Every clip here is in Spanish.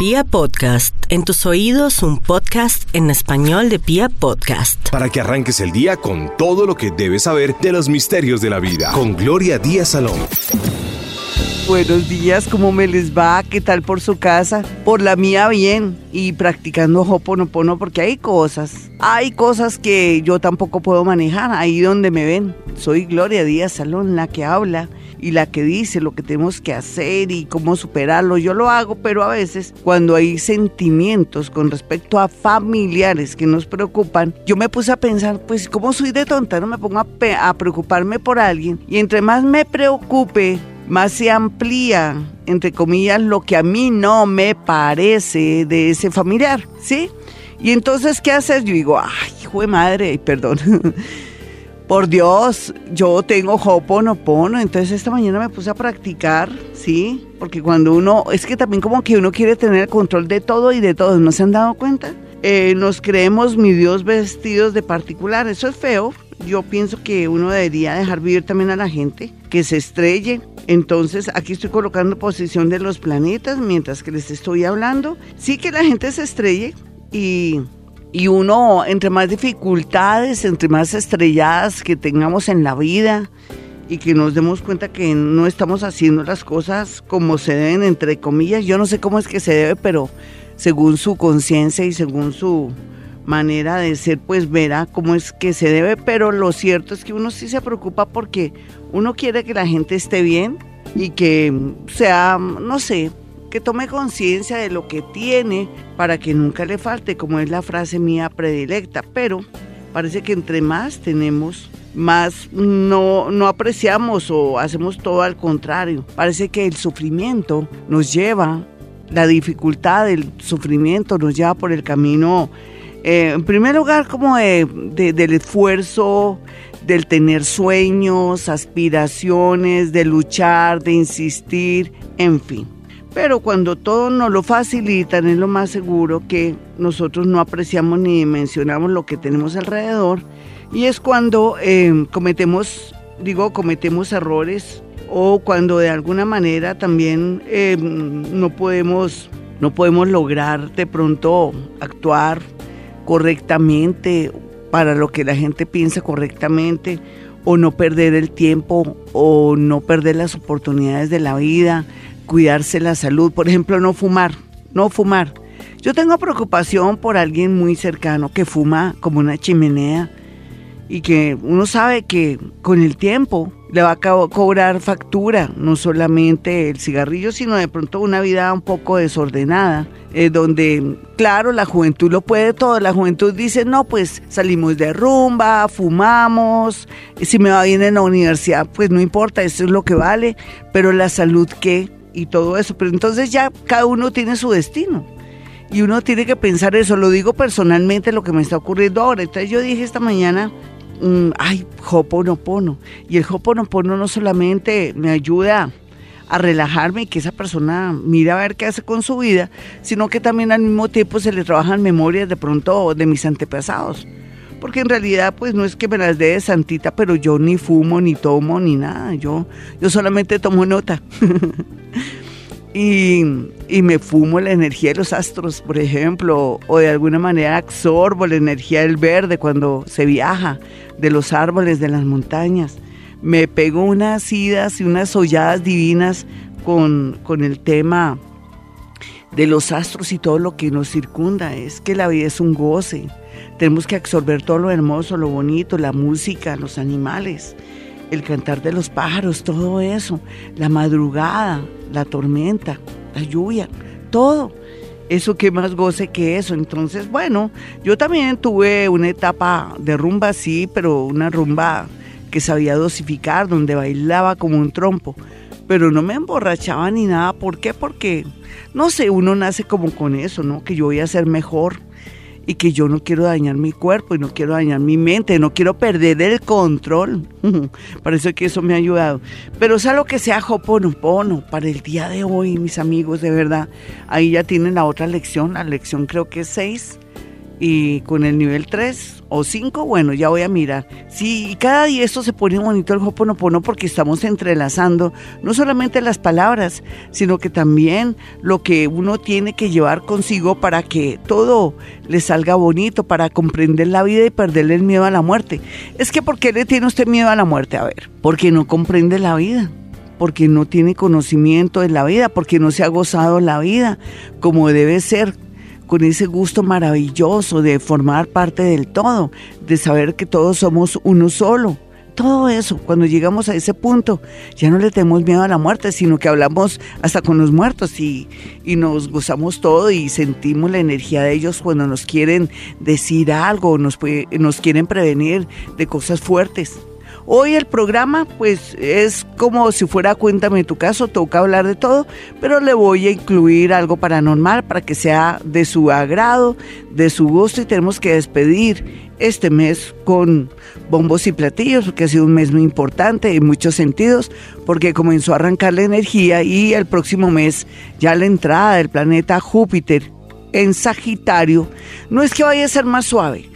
Pia Podcast, en tus oídos un podcast en español de Pia Podcast. Para que arranques el día con todo lo que debes saber de los misterios de la vida. Con Gloria Díaz Salón. Buenos días, ¿cómo me les va? ¿Qué tal por su casa? Por la mía bien y practicando Hoponopono porque hay cosas, hay cosas que yo tampoco puedo manejar ahí donde me ven. Soy Gloria Díaz Salón, la que habla y la que dice lo que tenemos que hacer y cómo superarlo. Yo lo hago, pero a veces cuando hay sentimientos con respecto a familiares que nos preocupan, yo me puse a pensar, pues como soy de tonta, no me pongo a, preocuparme por alguien y entre más me preocupe, más se amplía, entre comillas, lo que a mí no me parece de ese familiar, ¿sí? Y entonces, ¿qué haces? Yo digo, ay, hijo de madre, perdón. Por Dios, yo tengo Hoponopono, entonces esta mañana me puse a practicar, ¿sí? Porque cuando uno, es que también como que uno quiere tener el control de todo y de todo, ¿no se han dado cuenta? Eh, nos creemos mi Dios vestidos de particular, eso es feo. Yo pienso que uno debería dejar vivir también a la gente, que se estrelle, entonces aquí estoy colocando posición de los planetas mientras que les estoy hablando. Sí que la gente se estrelle y, y uno, entre más dificultades, entre más estrelladas que tengamos en la vida y que nos demos cuenta que no estamos haciendo las cosas como se deben, entre comillas. Yo no sé cómo es que se debe, pero según su conciencia y según su manera de ser, pues verá cómo es que se debe, pero lo cierto es que uno sí se preocupa porque uno quiere que la gente esté bien y que sea, no sé, que tome conciencia de lo que tiene para que nunca le falte, como es la frase mía predilecta, pero parece que entre más tenemos, más no, no apreciamos o hacemos todo al contrario. Parece que el sufrimiento nos lleva, la dificultad del sufrimiento nos lleva por el camino eh, en primer lugar, como del esfuerzo, del tener sueños, aspiraciones, de luchar, de insistir, en fin. Pero cuando todo nos lo facilitan, es lo más seguro que nosotros no apreciamos ni dimensionamos lo que tenemos alrededor. Y es cuando eh, cometemos, digo, cometemos errores o cuando de alguna manera también eh, no podemos no podemos lograr de pronto actuar correctamente, para lo que la gente piensa correctamente, o no perder el tiempo, o no perder las oportunidades de la vida, cuidarse la salud, por ejemplo, no fumar, no fumar. Yo tengo preocupación por alguien muy cercano que fuma como una chimenea y que uno sabe que con el tiempo le va a cobrar factura, no solamente el cigarrillo, sino de pronto una vida un poco desordenada, eh, donde, claro, la juventud lo puede todo, la juventud dice, no, pues salimos de rumba, fumamos, si me va bien en la universidad, pues no importa, eso es lo que vale, pero la salud qué y todo eso, pero entonces ya cada uno tiene su destino. Y uno tiene que pensar eso, lo digo personalmente lo que me está ocurriendo ahora. Entonces yo dije esta mañana, ay, Hoponopono. Y el Hoponopono no solamente me ayuda a relajarme y que esa persona mire a ver qué hace con su vida, sino que también al mismo tiempo se le trabajan memorias de pronto de mis antepasados. Porque en realidad pues no es que me las dé de santita, pero yo ni fumo, ni tomo, ni nada. Yo, yo solamente tomo nota. y, y, me fumo la energía de los astros, por ejemplo, o de alguna manera absorbo la energía del verde cuando se viaja, de los árboles, de las montañas. Me pego unas idas y unas holladas divinas con, con el tema de los astros y todo lo que nos circunda. Es que la vida es un goce. Tenemos que absorber todo lo hermoso, lo bonito, la música, los animales el cantar de los pájaros, todo eso, la madrugada, la tormenta, la lluvia, todo. Eso que más goce que eso. Entonces, bueno, yo también tuve una etapa de rumba, sí, pero una rumba que sabía dosificar, donde bailaba como un trompo. Pero no me emborrachaba ni nada. ¿Por qué? Porque, no sé, uno nace como con eso, ¿no? Que yo voy a ser mejor y que yo no quiero dañar mi cuerpo y no quiero dañar mi mente, no quiero perder el control. Parece que eso me ha ayudado. Pero sea lo que sea Hoponopono para el día de hoy, mis amigos, de verdad. Ahí ya tienen la otra lección, la lección creo que es 6. Y con el nivel 3 o 5, bueno, ya voy a mirar. Sí, cada día esto se pone bonito el Hoponopono porque estamos entrelazando no solamente las palabras, sino que también lo que uno tiene que llevar consigo para que todo le salga bonito, para comprender la vida y perderle el miedo a la muerte. Es que ¿por qué le tiene usted miedo a la muerte? A ver, porque no comprende la vida porque no tiene conocimiento de la vida, porque no se ha gozado la vida como debe ser, con ese gusto maravilloso de formar parte del todo, de saber que todos somos uno solo. Todo eso, cuando llegamos a ese punto, ya no le tenemos miedo a la muerte, sino que hablamos hasta con los muertos y, y nos gozamos todo y sentimos la energía de ellos cuando nos quieren decir algo, nos, nos quieren prevenir de cosas fuertes. Hoy el programa pues es como si fuera Cuéntame tu caso, toca hablar de todo, pero le voy a incluir algo paranormal para que sea de su agrado, de su gusto y tenemos que despedir este mes con bombos y platillos, porque ha sido un mes muy importante en muchos sentidos, porque comenzó a arrancar la energía y el próximo mes ya la entrada del planeta Júpiter en Sagitario no es que vaya a ser más suave,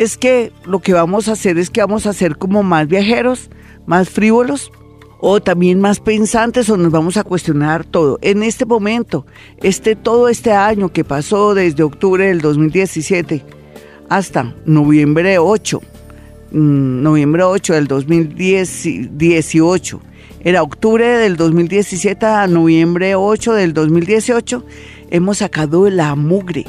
es que lo que vamos a hacer es que vamos a ser como más viajeros, más frívolos o también más pensantes o nos vamos a cuestionar todo. En este momento, este todo este año que pasó desde octubre del 2017 hasta noviembre 8, mm, noviembre 8 del 2018, era octubre del 2017 a noviembre 8 del 2018, hemos sacado la mugre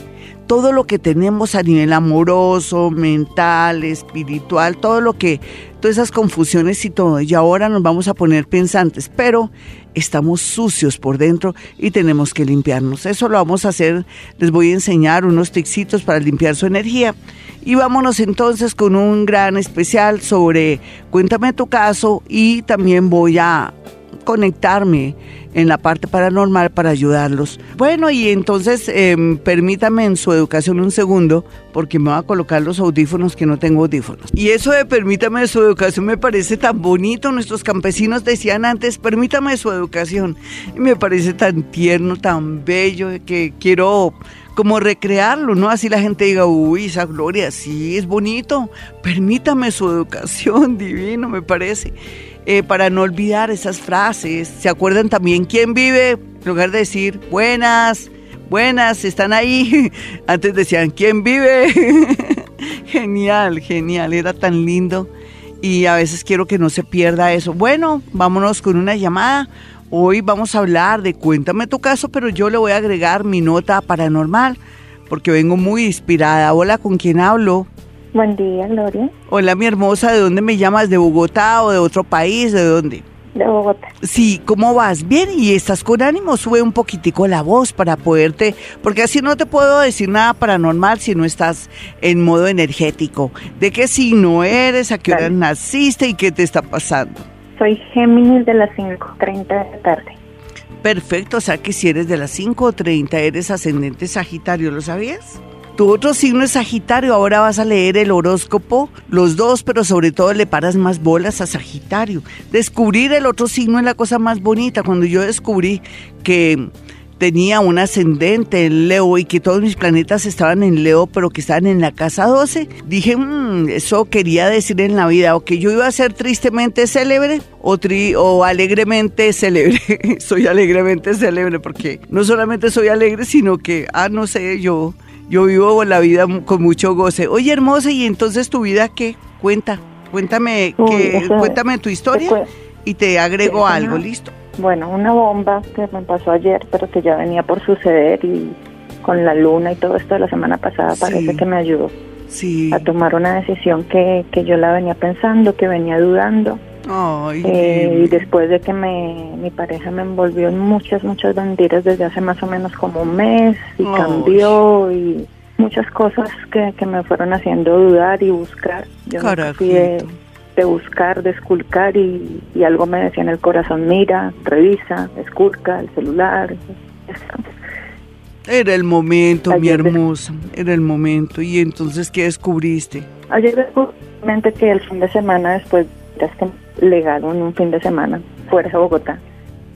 todo lo que tenemos a nivel amoroso, mental, espiritual, todo lo que, todas esas confusiones y todo. Y ahora nos vamos a poner pensantes, pero estamos sucios por dentro y tenemos que limpiarnos. Eso lo vamos a hacer, les voy a enseñar unos tixitos para limpiar su energía. Y vámonos entonces con un gran especial sobre Cuéntame tu caso y también voy a conectarme en la parte paranormal para ayudarlos. Bueno, y entonces em, permítame en su educación un segundo, porque me va a colocar los audífonos que no tengo audífonos. Y eso de permítame su educación me parece tan bonito. Nuestros campesinos decían antes, permítame su educación. Y me parece tan tierno, tan bello, que quiero como recrearlo, ¿no? Así la gente diga, uy, esa gloria, sí, es bonito, permítame su educación, divino, me parece. Eh, para no olvidar esas frases. ¿Se acuerdan también quién vive? En lugar de decir buenas, buenas, están ahí. Antes decían quién vive. genial, genial, era tan lindo. Y a veces quiero que no se pierda eso. Bueno, vámonos con una llamada. Hoy vamos a hablar de Cuéntame tu caso, pero yo le voy a agregar mi nota paranormal porque vengo muy inspirada. Hola, ¿con quién hablo? Buen día, Gloria. Hola, mi hermosa, ¿de dónde me llamas? ¿De Bogotá o de otro país? ¿De dónde? De Bogotá. Sí, ¿cómo vas? Bien, y estás con ánimo, sube un poquitico la voz para poderte, porque así no te puedo decir nada paranormal si no estás en modo energético. ¿De qué signo eres? ¿A qué hora naciste y qué te está pasando? Soy Géminis de las 5.30 de la tarde. Perfecto, o sea que si eres de las 5.30 eres ascendente Sagitario, ¿lo sabías? Tu otro signo es Sagitario, ahora vas a leer el horóscopo, los dos, pero sobre todo le paras más bolas a Sagitario. Descubrir el otro signo es la cosa más bonita. Cuando yo descubrí que tenía un ascendente en Leo y que todos mis planetas estaban en Leo, pero que estaban en la casa 12, dije, mmm, eso quería decir en la vida, o que yo iba a ser tristemente célebre o, o alegremente célebre. soy alegremente célebre porque no solamente soy alegre, sino que, ah, no sé, yo yo vivo la vida con mucho goce. Oye, hermosa, ¿y entonces tu vida qué? Cuenta, cuéntame, cuéntame tu historia y te agrego algo, ¿listo? Bueno, una bomba que me pasó ayer, pero que ya venía por suceder y con la luna y todo esto de la semana pasada parece que me ayudó a tomar una decisión que, que yo la venía pensando, que venía dudando eh, y después de que me, mi pareja me envolvió en muchas, muchas banderas desde hace más o menos como un mes y cambió y muchas cosas que, que, me fueron haciendo dudar y buscar. Yo fui de, buscar, de esculcar y, y, algo me decía en el corazón, mira, revisa, esculca el celular. Era el momento, mi hermosa, era el momento. ¿Y entonces qué descubriste? Ayer descubrí que el fin de semana después que legal en un fin de semana fuera de Bogotá.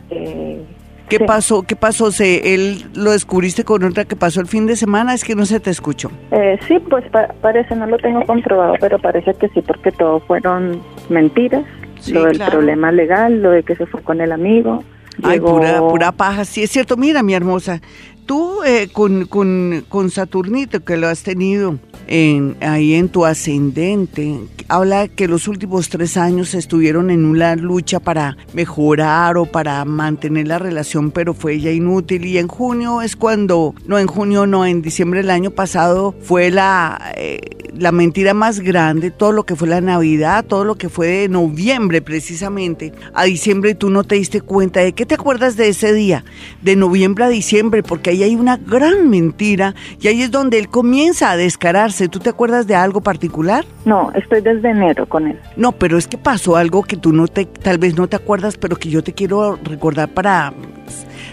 Eh, ¿Qué pasó? ¿Qué pasó? ¿Se, ¿Él lo descubriste con otra que pasó el fin de semana? Es que no se te escuchó. Eh, sí, pues parece, no lo tengo comprobado, pero parece que sí, porque todo fueron mentiras. lo del problema legal, lo de que se fue con el amigo. Ay, pura, pura paja, sí es cierto. Mira, mi hermosa, tú eh, con, con, con Saturnito, que lo has tenido en, ahí en tu ascendente, habla que los últimos tres años estuvieron en una lucha para mejorar o para mantener la relación, pero fue ya inútil. Y en junio es cuando, no en junio, no, en diciembre del año pasado fue la, eh, la mentira más grande, todo lo que fue la Navidad, todo lo que fue de noviembre precisamente, a diciembre tú no te diste cuenta de qué te acuerdas de ese día, de noviembre a diciembre, porque ahí hay una gran mentira y ahí es donde él comienza a descararse. ¿Tú te acuerdas de algo particular? No, estoy desde enero con él. No, pero es que pasó algo que tú no te, tal vez no te acuerdas, pero que yo te quiero recordar para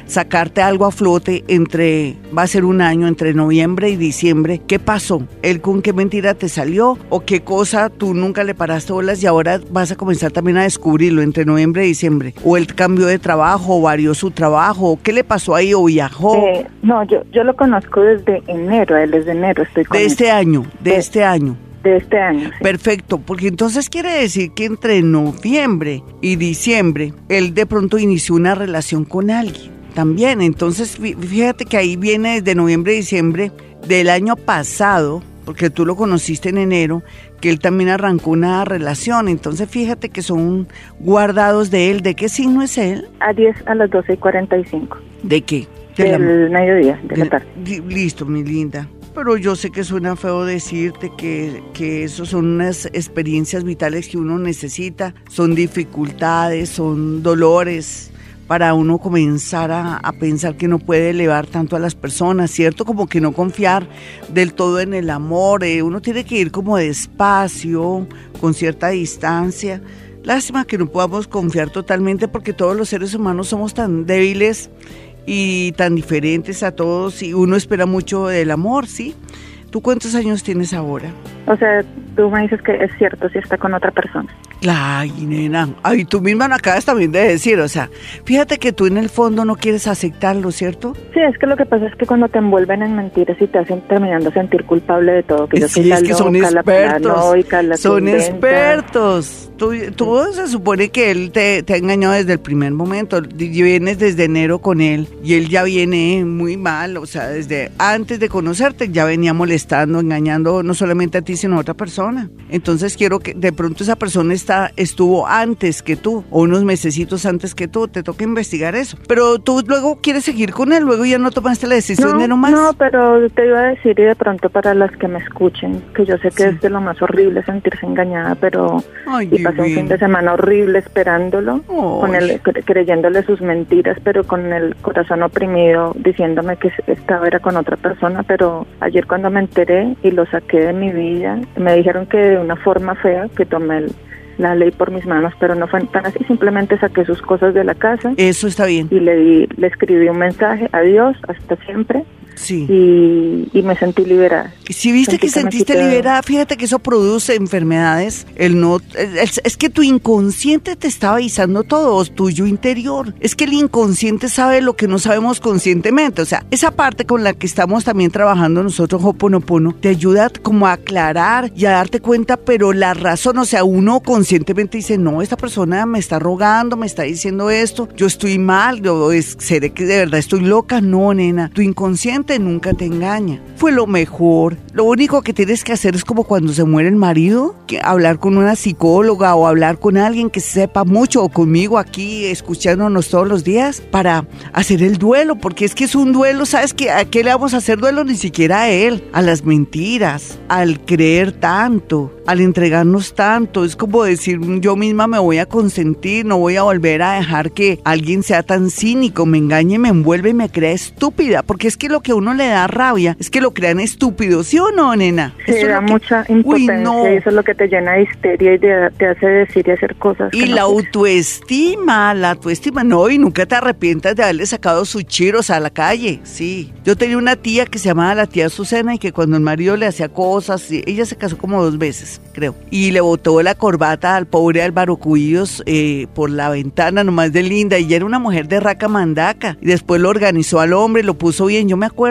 sacarte algo a flote entre, va a ser un año, entre noviembre y diciembre. ¿Qué pasó? ¿Él con qué mentira te salió? ¿O qué cosa tú nunca le paraste bolas y ahora vas a comenzar también a descubrirlo entre noviembre y diciembre? ¿O él cambió de trabajo o varió su trabajo? ¿Qué le pasó ahí o viajó? Eh, no, yo, yo lo conozco desde enero, él desde enero estoy con De este año, de, este año de este año. Perfecto, porque entonces quiere decir que entre noviembre y diciembre él de pronto inició una relación con alguien también. Entonces, fíjate que ahí viene desde noviembre, diciembre del año pasado, porque tú lo conociste en enero, que él también arrancó una relación. Entonces, fíjate que son guardados de él. ¿De qué signo es él? A 10 a las 12 y 45. ¿De qué? Del mediodía, de, la tarde. Listo, mi linda. Pero yo sé que suena feo decirte que, que eso son unas experiencias vitales que uno necesita, son dificultades, son dolores, para uno comenzar a, pensar que no puede elevar tanto a las personas, ¿cierto? Como que no confiar del todo en el amor, eh, uno tiene que ir como despacio, con cierta distancia. Lástima que no podamos confiar totalmente porque todos los seres humanos somos tan débiles y tan diferentes a todos y uno espera mucho del amor, ¿sí? ¿Tú cuántos años tienes ahora? O sea, tú me dices que es cierto si está con otra persona. Ay, nena. Ay, tú misma me acabas también de decir, o sea, fíjate que tú en el fondo no quieres aceptarlo, ¿cierto? Sí, es que lo que pasa es que cuando te envuelven en mentiras y te hacen terminando a sentir culpable de todo, que yo sí, soy es que son expertos. son expertos. Tú, tú se supone que él te, te, ha engañado desde el primer momento. Vienes desde enero con él y él ya viene muy mal, o sea, desde antes de conocerte ya venía molestando, engañando no solamente a ti, sino a otra persona. Entonces quiero que de pronto esa persona está estuvo antes que tú o unos mesecitos antes que tú, te toca investigar eso. Pero tú luego quieres seguir con él, luego ya no tomaste la decisión de no más. No, pero te iba a decir y de pronto para las que me escuchen, que yo sé que es de lo más horrible sentirse engañada, pero y pasé un fin de semana horrible esperándolo, con él, creyéndole sus mentiras, pero con el corazón oprimido, diciéndome que estaba era con otra persona, pero ayer cuando me enteré y lo saqué de mi vida, me dijeron que de una forma fea, que tomé el la ley por mis manos, pero no fue tan así, simplemente saqué sus cosas de la casa. Eso está bien. Y le, di, le escribí un mensaje, adiós, hasta siempre. Sí. Y, me sentí liberada. Si viste que, sentiste liberada, fíjate que eso produce enfermedades. El no, es, que tu inconsciente te está avisando todo, tuyo interior. Es que el inconsciente sabe lo que no sabemos conscientemente. O sea, esa parte con la que estamos también trabajando nosotros, Hoponopono, te ayuda como a aclarar y a darte cuenta, pero la razón, o sea, uno conscientemente dice, no, esta persona me está rogando, me está diciendo esto, yo estoy mal, yo es, seré que de verdad estoy loca. No, nena, tu inconsciente nunca te engaña. Fue lo mejor. Lo único que tienes que hacer es como cuando se muere el marido, que hablar con una psicóloga o hablar con alguien que sepa mucho o conmigo aquí escuchándonos todos los días para hacer el duelo, porque es que es un duelo, ¿sabes qué? ¿A qué le vamos a hacer duelo? Ni siquiera a él, a las mentiras, al creer tanto, al entregarnos tanto. Es como decir, yo misma me voy a consentir, no voy a volver a dejar que alguien sea tan cínico, me engañe, me envuelve y me crea estúpida, porque es que lo que que a uno le da rabia es que lo crean estúpido, ¿sí o no, nena? Sí, da mucha impotencia y eso es lo que te llena de histeria y te, hace decir y hacer cosas. Y la autoestima, la autoestima, no, y nunca te arrepientas de haberle sacado sus chiros a la calle, sí. Yo tenía una tía que se llamaba la tía Susana y que cuando el marido le hacía cosas, ella se casó como dos veces, creo, y le botó la corbata al pobre Álvaro Cuillos eh, por la ventana nomás de linda y era una mujer de raca mandaca y después lo organizó al hombre, lo puso bien, yo me acuerdo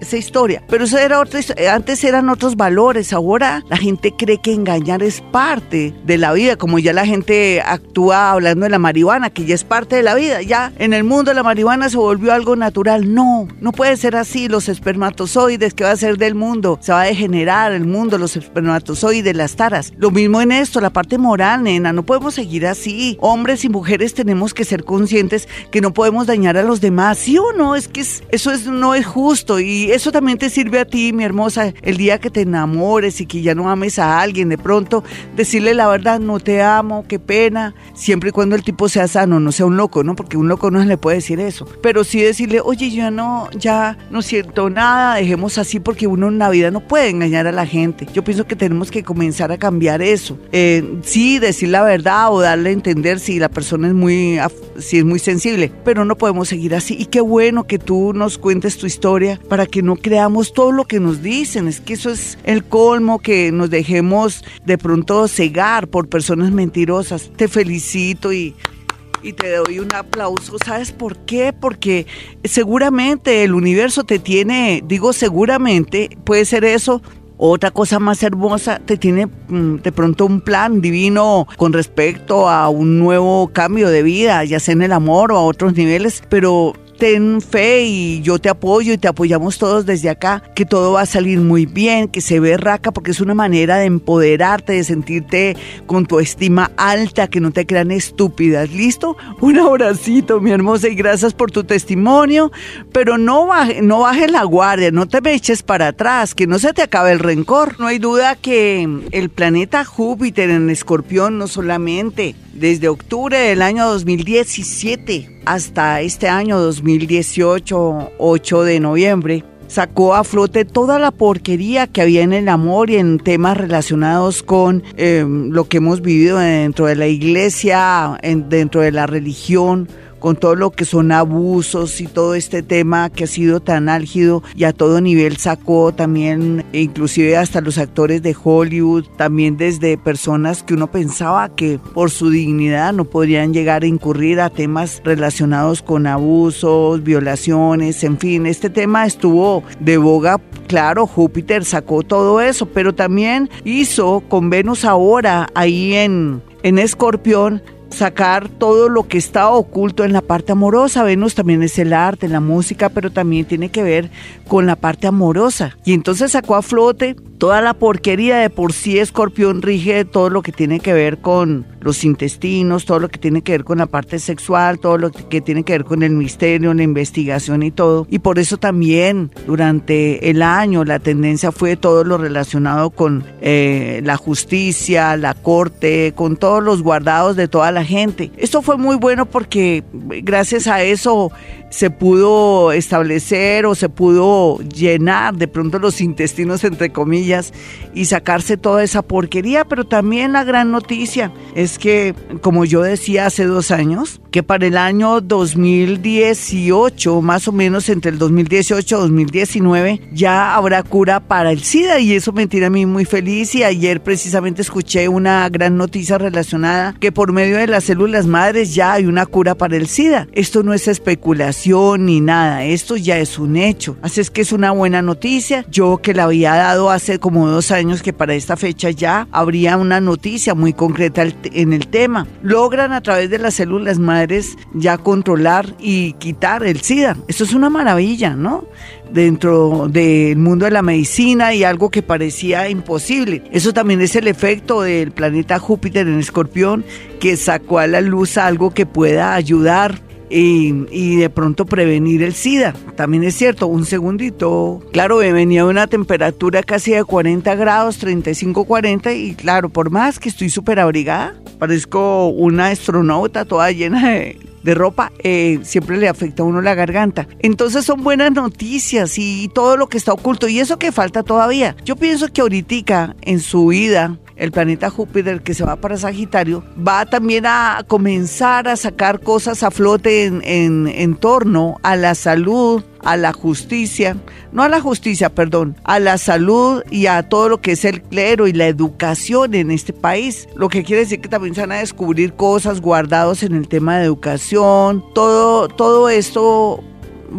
esa historia, pero eso era otra, antes eran otros valores, ahora la gente cree que engañar es parte de la vida, como ya la gente actúa hablando de la marihuana, que ya es parte de la vida, ya en el mundo la marihuana se volvió algo natural, no, no puede ser así, los espermatozoides, que va a ser del mundo? Se va a degenerar el mundo, los espermatozoides, las taras. Lo mismo en esto, la parte moral, nena, no podemos seguir así. Hombres y mujeres tenemos que ser conscientes que no podemos dañar a los demás, ¿sí o no? Es que eso es, no es justo y eso también te sirve a ti, mi hermosa, el día que te enamores y que ya no ames a alguien, de pronto decirle la verdad, no te amo, qué pena, siempre y cuando el tipo sea sano, no sea un loco, ¿no? Porque un loco no se le puede decir eso, pero sí decirle, oye, yo no, ya no siento nada, dejemos así porque uno en la vida no puede engañar a la gente. Yo pienso que tenemos que comenzar a cambiar eso. Eh, sí, decir la verdad o darle a entender si la persona es muy, si es muy sensible, pero no podemos seguir así. Y qué bueno que tú nos cuentes tu historia para que no creamos todo lo que nos dicen. Es que eso es el colmo, que nos dejemos de pronto cegar por personas mentirosas. Te felicito y y te doy un aplauso. ¿Sabes por qué? Porque seguramente el universo te tiene, digo seguramente, puede ser eso. Otra cosa más hermosa, te tiene mm, de pronto un plan divino con respecto a un nuevo cambio de vida, ya sea en el amor o a otros niveles, pero ten fe y yo te apoyo y te apoyamos todos desde acá, que todo va a salir muy bien, que se ve raca porque es una manera de empoderarte, de sentirte con tu estima alta, que no te crean estúpidas. ¿Listo? Un abracito, mi hermosa, y gracias por tu testimonio, pero no baje, no bajes la guardia, no te me eches para atrás, que no se te acabe el rencor. No hay duda que el planeta Júpiter en Escorpión no solamente desde octubre del año 2017 hasta este año 2018, 8 de noviembre, sacó a flote toda la porquería que había en el amor y en temas relacionados con em, lo que hemos vivido dentro de la iglesia, dentro de la religión, con todo lo que son abusos y todo este tema que ha sido tan álgido y a todo nivel sacó también, inclusive hasta los actores de Hollywood, también desde personas que uno pensaba que por su dignidad no podrían llegar a incurrir a temas relacionados con abusos, violaciones, en fin, este tema estuvo de boga, claro, Júpiter sacó todo eso, pero también hizo con Venus ahora ahí en, en Escorpión, sacar todo lo que está oculto en la parte amorosa. Venus también es el arte, la música, pero también tiene que ver con la parte amorosa. Y entonces sacó a flote toda la porquería de por sí escorpión rige todo lo que tiene que ver con los intestinos, todo lo que tiene que ver con la parte sexual, todo lo que tiene que ver con el misterio, la investigación y todo. Y por eso también durante el año la tendencia fue todo lo relacionado con eh, la justicia, la corte, con todos los guardados de toda la gente. Esto fue muy bueno porque gracias a eso se pudo establecer o se pudo llenar de pronto los intestinos entre comillas y sacarse toda esa porquería, pero también la gran noticia es que, como yo decía hace dos años, que para el año 2018, más o menos entre el 2018 y 2019, ya habrá cura para el SIDA. Y eso me tiene a mí muy feliz. Y ayer precisamente escuché una gran noticia relacionada que por medio de las células madres ya hay una cura para el SIDA. Esto no es especulación ni nada, esto ya es un hecho. Así es que es una buena noticia. Yo que la había dado hace como dos años que para esta fecha ya habría una noticia muy concreta en el tema. Logran a través de las células madres ya controlar y quitar el SIDA. Eso es una maravilla, ¿no? Dentro del mundo de la medicina y algo que parecía imposible. Eso también es el efecto del planeta Júpiter en Escorpión que sacó a la luz algo que pueda ayudar y, de pronto prevenir el SIDA. También es cierto, un segundito. Claro, venía una temperatura casi de 40 grados, 35, 40 y claro, por más que estoy súper abrigada, parezco una astronauta toda llena de, de ropa, eh, siempre le afecta a uno la garganta. Entonces son buenas noticias y todo lo que está oculto y eso que falta todavía. Yo pienso que ahorita en su vida el planeta Júpiter que se va para Sagitario, va también a comenzar a sacar cosas a flote en, en, torno a la salud, a la justicia, no a la justicia, perdón, a la salud y a todo lo que es el clero y la educación en este país. Lo que quiere decir que también se van a descubrir cosas guardados en el tema de educación, todo, todo esto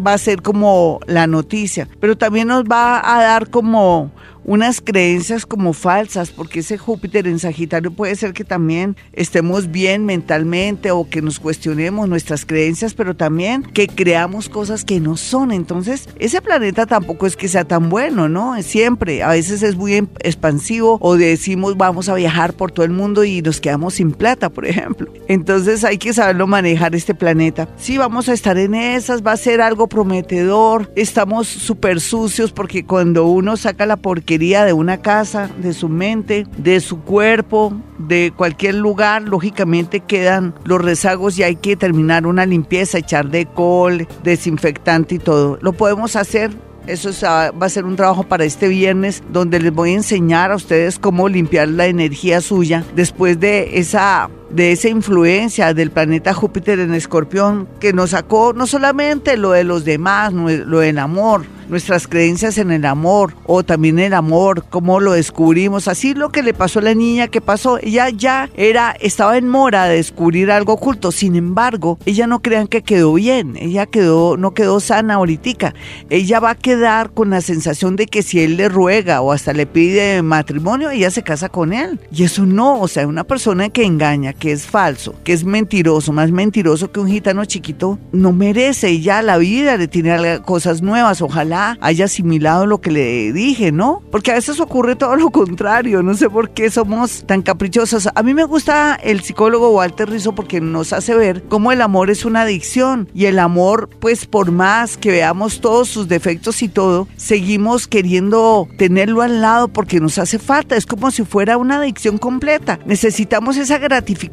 va a ser como la noticia, pero también nos va a dar como unas creencias como falsas, porque ese Júpiter en Sagitario puede ser que también estemos bien mentalmente o que nos cuestionemos nuestras creencias, pero también que creamos cosas que no son. Entonces, ese planeta tampoco es que sea tan bueno, ¿no? Siempre, a veces es muy em, expansivo o decimos vamos a viajar por todo el mundo y nos quedamos sin plata, por ejemplo. Entonces hay que saberlo manejar este planeta. Sí, vamos a estar en esas, va a ser algo prometedor, estamos súper sucios porque cuando uno saca la porquería, de una casa, de su mente, de su cuerpo, de cualquier lugar, lógicamente quedan los rezagos y hay que terminar una limpieza, echar de col, desinfectante y todo. Lo podemos hacer eso va a ser un trabajo para este viernes donde les voy a enseñar a ustedes cómo limpiar la energía suya después de esa de esa influencia del planeta Júpiter en Escorpión que nos sacó no solamente lo de los demás, lo del amor, nuestras creencias en el amor o también el amor, cómo lo descubrimos. Así lo que le pasó a la niña que pasó, ella ya era, estaba en mora de descubrir algo oculto. Sin embargo, ella no crean que quedó bien, ella quedó, no quedó sana ahorita. Ella va a quedar con la sensación de que si él le ruega o hasta le pide matrimonio, ella se casa con él. Y eso no, o sea, una persona que engaña, que es falso, que es mentiroso, más mentiroso que un gitano chiquito, no merece. Ya la vida le tiene cosas nuevas. Ojalá haya asimilado lo que le dije, ¿no? Porque a veces ocurre todo lo contrario, no sé por qué somos tan caprichosas. A mí me gusta el psicólogo Walter Rizzo porque nos hace ver cómo el amor es una adicción y el amor, pues por más que veamos todos sus defectos y todo, seguimos queriendo tenerlo al lado porque nos hace falta. Es como si fuera una adicción completa. Necesitamos esa gratificación,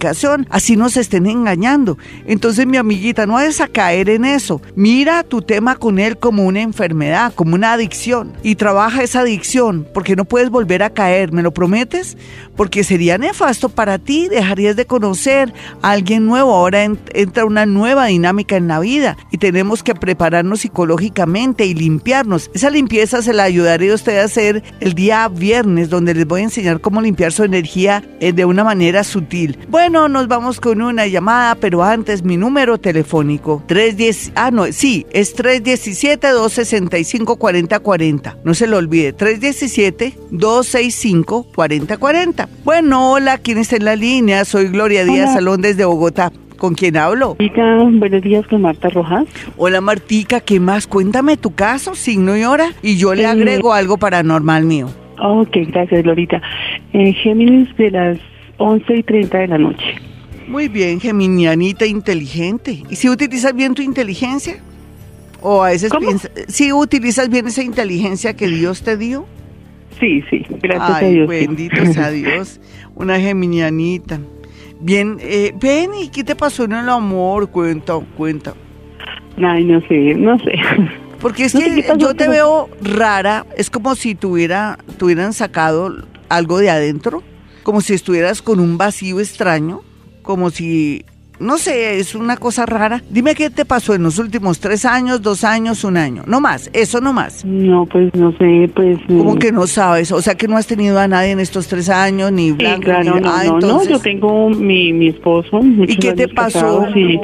así nos estén engañando. Entonces mi amiguita, no vayas a caer en eso. Mira tu tema con él como una enfermedad como una adicción, y trabaja esa adicción porque no puedes volver a caer, ¿me lo prometes? Porque sería nefasto para ti, dejarías de conocer a alguien nuevo, ahora entra una nueva dinámica en la vida y tenemos que prepararnos psicológicamente y limpiarnos. Esa limpieza se la ayudaré a usted a hacer el día viernes, donde les voy a enseñar cómo limpiar su energía eh, de una manera sutil. Bueno, nos vamos con una llamada, pero antes mi número telefónico, 310, ah no, sí, es 317 265 4040 No se lo olvide, 317-265-4040. Bueno, hola, ¿quién está en la línea? Soy Gloria Díaz Salón desde Bogotá. ¿Con quién hablo? Martica, buenos días con Marta Rojas. Hola Martica, ¿qué más? Cuéntame tu caso, signo y hora, y yo le eh, agrego algo paranormal mío. Ok, gracias Glorita. Eh, Géminis de las 11 y 30 de la noche. Muy bien, geminianita inteligente. ¿Y si utilizas bien tu inteligencia? ¿O a veces piensas, sí utilizas bien esa inteligencia que Dios te dio? Sí, sí, gracias a Dios. Bendito sea Dios, una geminianita. Bien, eh, ven, ¿y qué te pasó en el amor? Cuenta, cuenta. Ay, no sé, no sé. Porque es que yo te veo rara, es como si tuviera, tuvieran sacado algo de adentro, como si estuvieras con un vacío extraño, como si no sé, es una cosa rara. Dime qué te pasó en los últimos tres años, dos años, un año. No más, eso no más. No, pues no sé, pues. ¿Cómo que no sabes? O sea que no has tenido a nadie en estos tres años, ni blanco, claro, ni... No, ah, no, no, yo tengo mi, mi esposo. ¿Y qué te pasó? Y,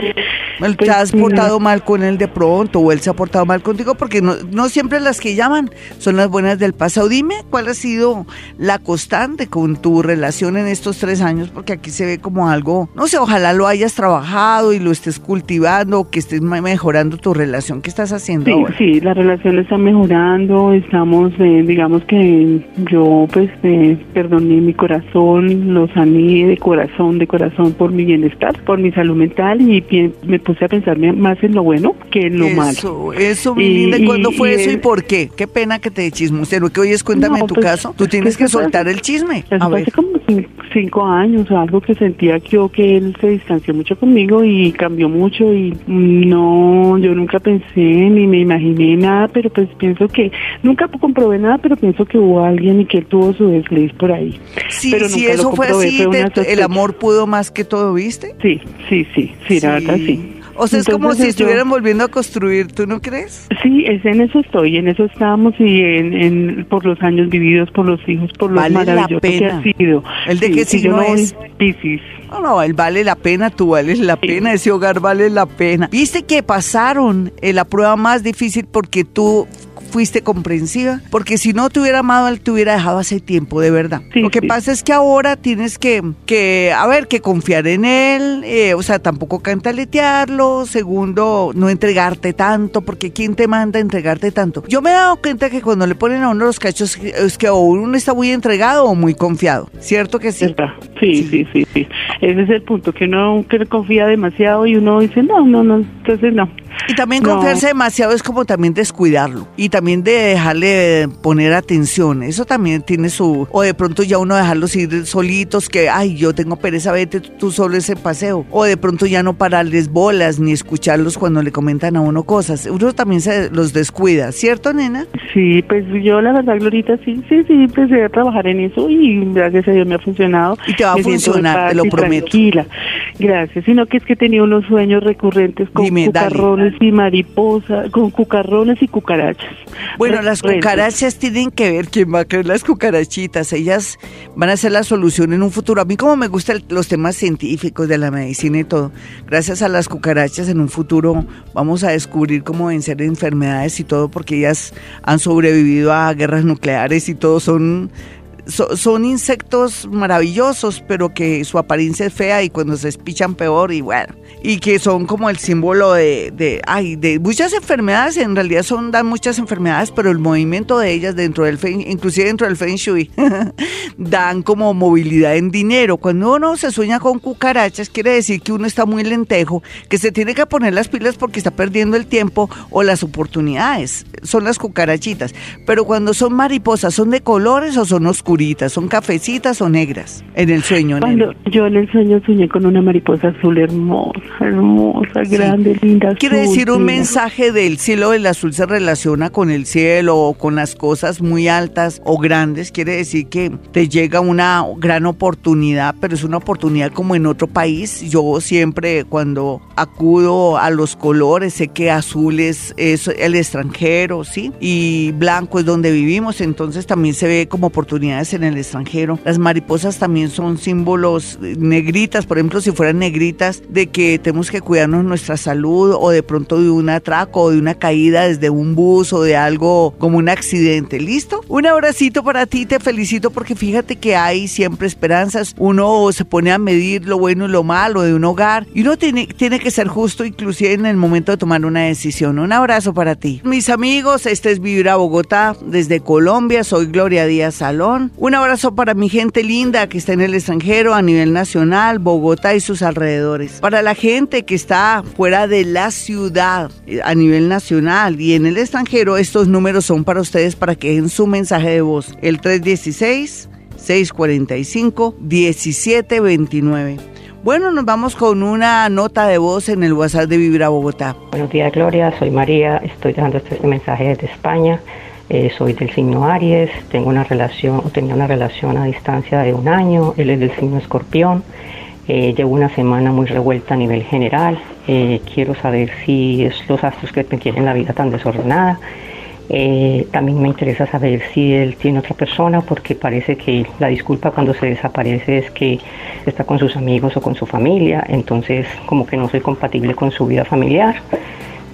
¿Te pues, has portado mal con él de pronto o él se ha portado mal contigo? Porque no, no siempre las que llaman son las buenas del pasado. Dime cuál ha sido la constante con tu relación en estos tres años, porque aquí se ve como algo, no sé, ojalá lo hayas trabajado y lo estés cultivando, que estés mejorando tu relación. ¿Qué estás haciendo sí, ahora? Sí, la relación está mejorando, estamos, eh, digamos que yo pues eh, perdoné mi corazón, lo sané de corazón, de corazón por mi bienestar, por mi salud mental y me puse a pensar más en lo bueno que en lo eso, malo. Eso, mi linda, ¿y cuándo fue eso y por qué? Qué pena que te chismos, que hoy es cuéntame en tu pues, caso, tú tienes que soltar el chisme. Hace como cinco años o algo que sentía yo que él se distanció mucho conmigo y cambió mucho y no, yo nunca pensé ni me imaginé nada, pero pues pienso que nunca comprobé nada, pero pienso que hubo alguien y que él tuvo su desliz por ahí. Sí, pero si eso fue así, el amor pudo más que todo, ¿viste? Sí, sí, sí, sí, la verdad sí. O sea, es como si estuvieran volviendo a construir, ¿tú no crees? Sí, es en eso estoy, en eso estamos y en, por los años vividos, por los hijos, por los vale maravilloso que ha sido. ¿El de qué signo es? Piscis. No, no, él vale la pena, tú vales la pena, ese hogar vale la pena. Viste que pasaron eh, la prueba más difícil porque tú fuiste comprensiva, porque si no te hubiera amado, él te hubiera dejado hace tiempo, de verdad. Lo que pasa es que ahora tienes que, que, a ver, que confiar en él, eh, o sea, tampoco cantaletearlo, segundo, no entregarte tanto, porque ¿quién te manda a entregarte tanto? Yo me he dado cuenta que cuando le ponen a uno los cachos, es que uno está muy entregado o muy confiado, ¿cierto que sí? Sí, sí, sí, sí. Ese es el punto, que uno que confía demasiado y uno dice, no, no, no, entonces no. Y también confiarse demasiado es como también descuidarlo y también de dejarle poner atención. Eso también tiene su... O de pronto ya uno dejarlos ir solitos que, ay, yo tengo pereza, vete tú solo ese paseo. O de pronto ya no pararles bolas ni escucharlos cuando le comentan a uno cosas. Uno también se los descuida, ¿cierto, nena? Sí, pues yo la verdad, Glorita, sí, sí, sí, empecé a trabajar en eso y gracias a Dios me ha funcionado. Y te va a funcionar, te lo prometo. Tranquila, gracias. Sino que es que tenía unos sueños recurrentes con cucarrones y mariposas, con cucarrones y cucarachas. Bueno, las cucarachas tienen que ver, ¿quién va a creer las cucarachitas? Ellas van a ser la solución en un futuro. A mí como me gustan los temas científicos de la medicina y todo, gracias a las cucarachas en un futuro vamos a descubrir cómo vencer enfermedades y todo, porque ellas han sobrevivido a guerras nucleares y todo, son son insectos maravillosos, pero que su apariencia es fea y cuando se espichan peor y bueno, y que son como el símbolo de, de, ay, de muchas enfermedades, en realidad son, dan muchas enfermedades, pero el movimiento de ellas dentro del Feng, inclusive dentro del Feng Shui, dan como movilidad en dinero. Cuando uno se sueña con cucarachas, quiere decir que uno está muy lentejo, que se tiene que poner las pilas porque está perdiendo el tiempo o las oportunidades. Son las cucarachitas. Pero cuando son mariposas, ¿son de colores o son oscuritas? ¿Son cafecitas o negras? En el sueño, Cuando yo en el sueño soñé con una mariposa azul hermosa hermosa, grande, linda. Quiere decir un mensaje del cielo, el azul se relaciona con el cielo o con las cosas muy altas o grandes. Quiere decir que te llega una gran oportunidad, pero es una oportunidad como en otro país. Yo siempre cuando acudo a los colores, sé que azul es, es el extranjero, ¿sí? Y blanco es donde vivimos, entonces también se ve como oportunidades en el extranjero. Las mariposas también son símbolos negritas, por ejemplo, si fueran negritas, de que tenemos que cuidarnos nuestra salud o de pronto de un atraco o de una caída desde un bus o de algo como un accidente. ¿Listo? Un abracito para ti, te felicito porque fíjate que hay siempre esperanzas. Uno se pone a medir lo bueno y lo malo de un hogar y uno tiene, tiene que ser justo inclusive en el momento de tomar una decisión. Un abrazo para ti. Mis amigos, este es Vivir a Bogotá desde Colombia. Soy Gloria Díaz Salón. Un abrazo para mi gente linda que está en el extranjero a nivel nacional, Bogotá y sus alrededores. Para la gente que está fuera de la ciudad eh, a nivel nacional y en el extranjero, estos números son para ustedes para que dejen su mensaje de voz. El 316 645 1729. Bueno, nos vamos con una nota de voz en el WhatsApp de Vibra Bogotá. Buenos días, Gloria. Soy María. Estoy dando este mensaje desde España. Eh, soy del signo Aries. Tengo una relación, tenía una relación a distancia de un año. Él es del signo Escorpión. Eh, llevo una semana muy revuelta a nivel general. Eh, quiero saber si es los astros que me tienen la vida tan desordenada. Eh, también me interesa saber si él tiene otra persona porque parece que la disculpa cuando se desaparece es que está con sus amigos o con su familia, entonces como que no soy compatible con su vida familiar.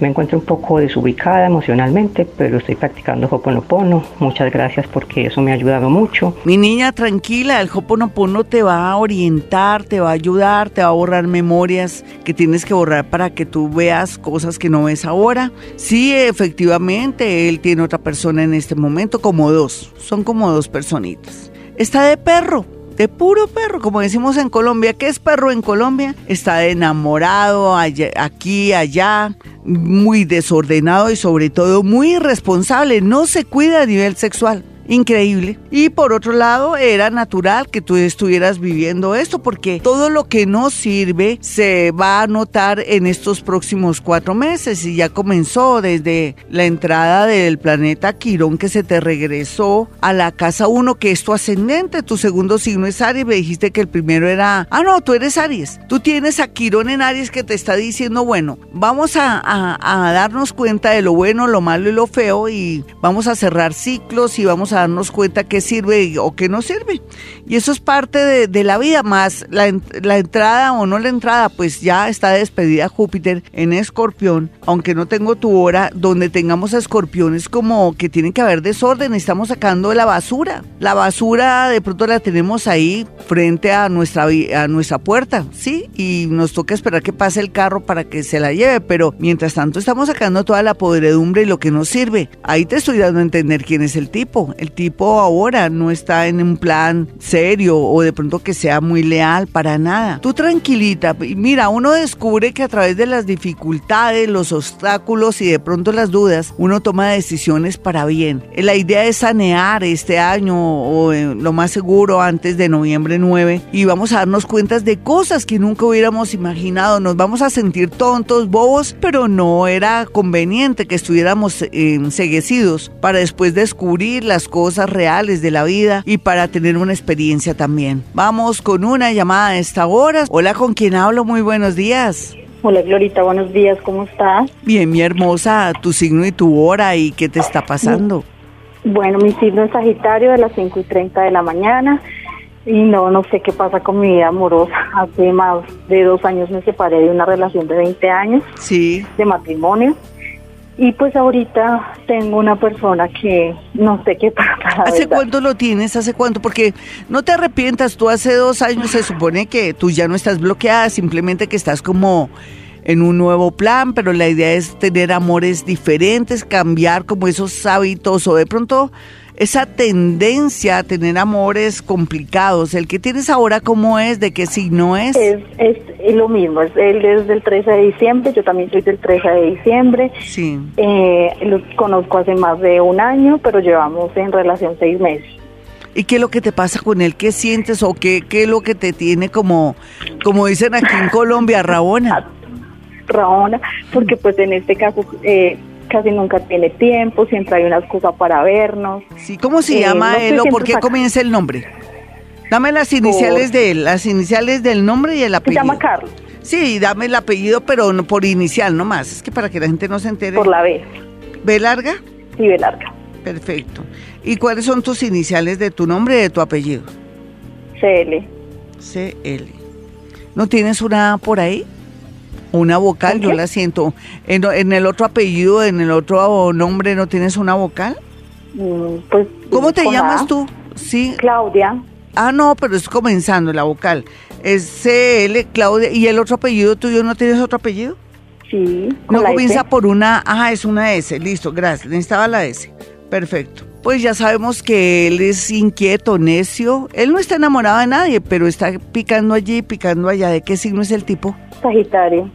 Me encuentro un poco desubicada emocionalmente, pero estoy practicando Hoponopono. Muchas gracias porque eso me ha ayudado mucho. Mi niña, tranquila, el Hoponopono te va a orientar, te va a ayudar, te va a borrar memorias que tienes que borrar para que tú veas cosas que no ves ahora. Sí, efectivamente, él tiene otra persona en este momento, como dos. Son como dos personitas. Está de perro de puro perro, como decimos en Colombia. ¿Qué es perro en Colombia? Está enamorado, aquí, allá, muy desordenado y sobre todo muy irresponsable. No se cuida a nivel sexual. Increíble. Y por otro lado, era natural que tú estuvieras viviendo esto porque todo lo que no sirve se va a notar en estos próximos cuatro meses. Y ya comenzó desde la entrada del planeta Quirón que se te regresó a la casa 1 que es tu ascendente, tu segundo signo es Aries, me dijiste que el primero era, ah no, tú eres Aries, tú tienes a Quirón en Aries que te está diciendo, bueno, vamos a, a darnos cuenta de lo bueno, lo malo y lo feo y vamos a cerrar ciclos y vamos a darnos cuenta qué sirve o qué no sirve. Y eso es parte de, la vida, más la, entrada o no la entrada, pues ya está despedida Júpiter en Escorpión, aunque no tengo tu hora, donde tengamos a escorpiones como que tienen que haber desorden, estamos sacando la basura. La basura de pronto la tenemos ahí frente a nuestra, a nuestra puerta, ¿sí? Y nos toca esperar que pase el carro para que se la lleve, pero mientras tanto estamos sacando toda la podredumbre y lo que nos sirve. Ahí te estoy dando a entender quién es el tipo. El tipo ahora no está en un plan serio o de pronto que sea muy leal para nada. Tú tranquilita, mira, uno descubre que a través de las dificultades, los obstáculos y de pronto las dudas, uno toma decisiones para bien. La idea es sanear este año o eh, lo más seguro antes de noviembre 9 y vamos a darnos cuenta de cosas que nunca hubiéramos imaginado. Nos vamos a sentir tontos, bobos, pero no era conveniente que estuviéramos enseguecidos para después descubrir las cosas reales de la vida y para tener una experiencia también. Vamos con una llamada a esta hora. Hola, ¿con quién hablo? Muy buenos días. Hola Glorita, buenos días, ¿cómo estás? Bien, mi hermosa, tu signo y tu hora y qué te está pasando. Bueno, mi signo es Sagitario de las 5 y 30 de la mañana y no, no sé qué pasa con mi vida amorosa. Hace más de dos años me separé de una relación de 20 años sí. de matrimonio y pues ahorita tengo una persona que no sé qué pasa. ¿Hace cuánto lo tienes? ¿Hace cuánto? Porque no te arrepientas, tú hace dos años se supone que tú ya no estás bloqueada, simplemente que estás como en un nuevo plan, pero la idea es tener amores diferentes, cambiar como esos hábitos o de pronto esa tendencia a tener amores complicados. El que tienes ahora, ¿cómo es? ¿De qué signo es? Es, es, lo mismo, él es del 13 de diciembre, yo también soy del 13 de diciembre. Sí. Eh, lo conozco hace más de un año, pero llevamos en relación seis meses. ¿Y qué es lo que te pasa con él? ¿Qué sientes o qué, qué es lo que te tiene como, como dicen aquí en Colombia, Rabona? Rabona, porque pues en este caso eh, casi nunca tiene tiempo, siempre hay unas cosas para vernos. Sí, ¿cómo se eh, llama él o por qué comienza el nombre? Dame las iniciales de él, las iniciales del nombre y el apellido. Se llama Carlos. Sí, dame el apellido, pero no por inicial nomás. Es que para que la gente no se entere. Por la B. ¿B larga? Sí, B larga. Perfecto. ¿Y cuáles son tus iniciales de tu nombre y de tu apellido? CL. CL. ¿No tienes una por ahí? Una vocal, yo la siento. En, el otro apellido, en el otro nombre, ¿no tienes una vocal? Mm, pues, ¿Cómo te llamas tú? Sí. Claudia. Ah, no, pero es comenzando la vocal. Es CL, Claudia. ¿Y el otro apellido tuyo no tienes otro apellido? Sí. No comienza por una. Ah, es una S. Listo, gracias. Necesitaba la S. Perfecto. Pues ya sabemos que él es inquieto, necio. Él no está enamorado de nadie, pero está picando allí, picando allá. ¿De qué signo es el tipo? Sagitario.